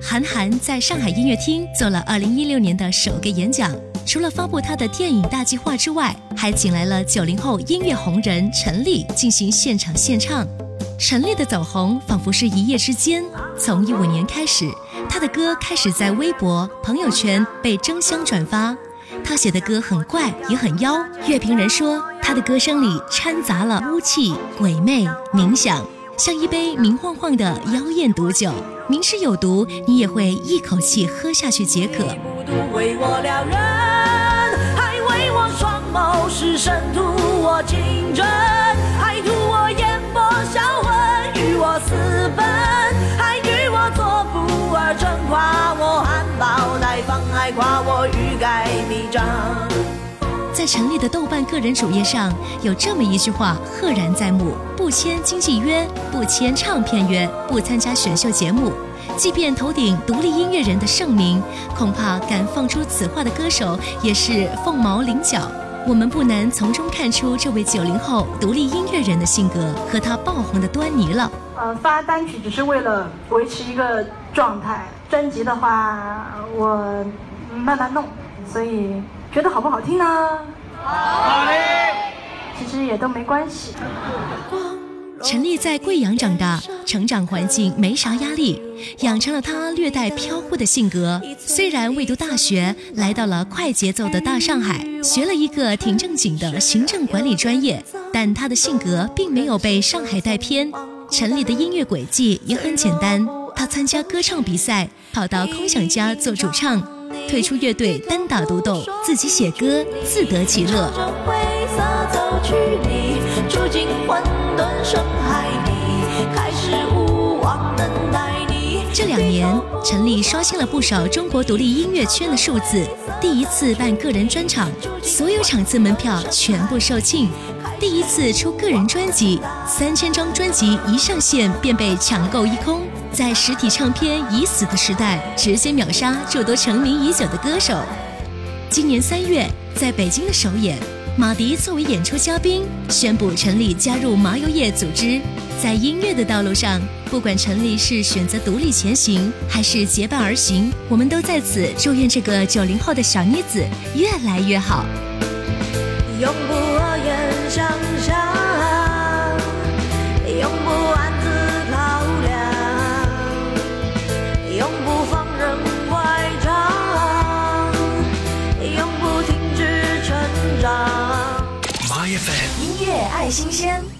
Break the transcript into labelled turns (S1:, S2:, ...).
S1: 韩寒在上海音乐厅做了2016年的首个演讲，除了发布他的电影大计划之外，还请来了九零后音乐红人陈粒进行现场献唱。陈粒的走红仿佛是一夜之间，从一五年开始，他的歌开始在微博、朋友圈被争相转发。他写的歌很怪，也很妖。乐评人说，他的歌声里掺杂了污气、鬼魅、冥想，像一杯明晃晃的妖艳毒酒。明知有毒，你也会一口气喝下去解渴。在成立的豆瓣个人主页上有这么一句话，赫然在目。不签经纪约，不签唱片约，不参加选秀节目，即便头顶独立音乐人的盛名，恐怕敢放出此话的歌手也是凤毛麟角。我们不难从中看出这位九零后独立音乐人的性格和他爆红的端倪了。
S2: 呃，发单曲只是为了维持一个状态，专辑的话我慢慢弄，所以觉得好不好听呢？好听。其实也都没关系。
S1: 陈丽在贵阳长大，成长环境没啥压力，养成了她略带飘忽的性格。虽然未读大学，来到了快节奏的大上海，学了一个挺正经的行政管理专业，但她的性格并没有被上海带偏。陈丽的音乐轨迹也很简单，她参加歌唱比赛，跑到空想家做主唱，退出乐队单打独斗，自己写歌，自得其乐。这两年，陈粒刷新了不少中国独立音乐圈的数字。第一次办个人专场，所有场次门票全部售罄；第一次出个人专辑，三千张专辑一上线便被抢购一空。在实体唱片已死的时代，直接秒杀诸多成名已久的歌手。今年三月，在北京的首演。马迪作为演出嘉宾，宣布陈粒加入麻油叶组织。在音乐的道路上，不管陈粒是选择独立前行，还是结伴而行，我们都在此祝愿这个九零后的小妮子越来越好。永不音乐爱新鲜。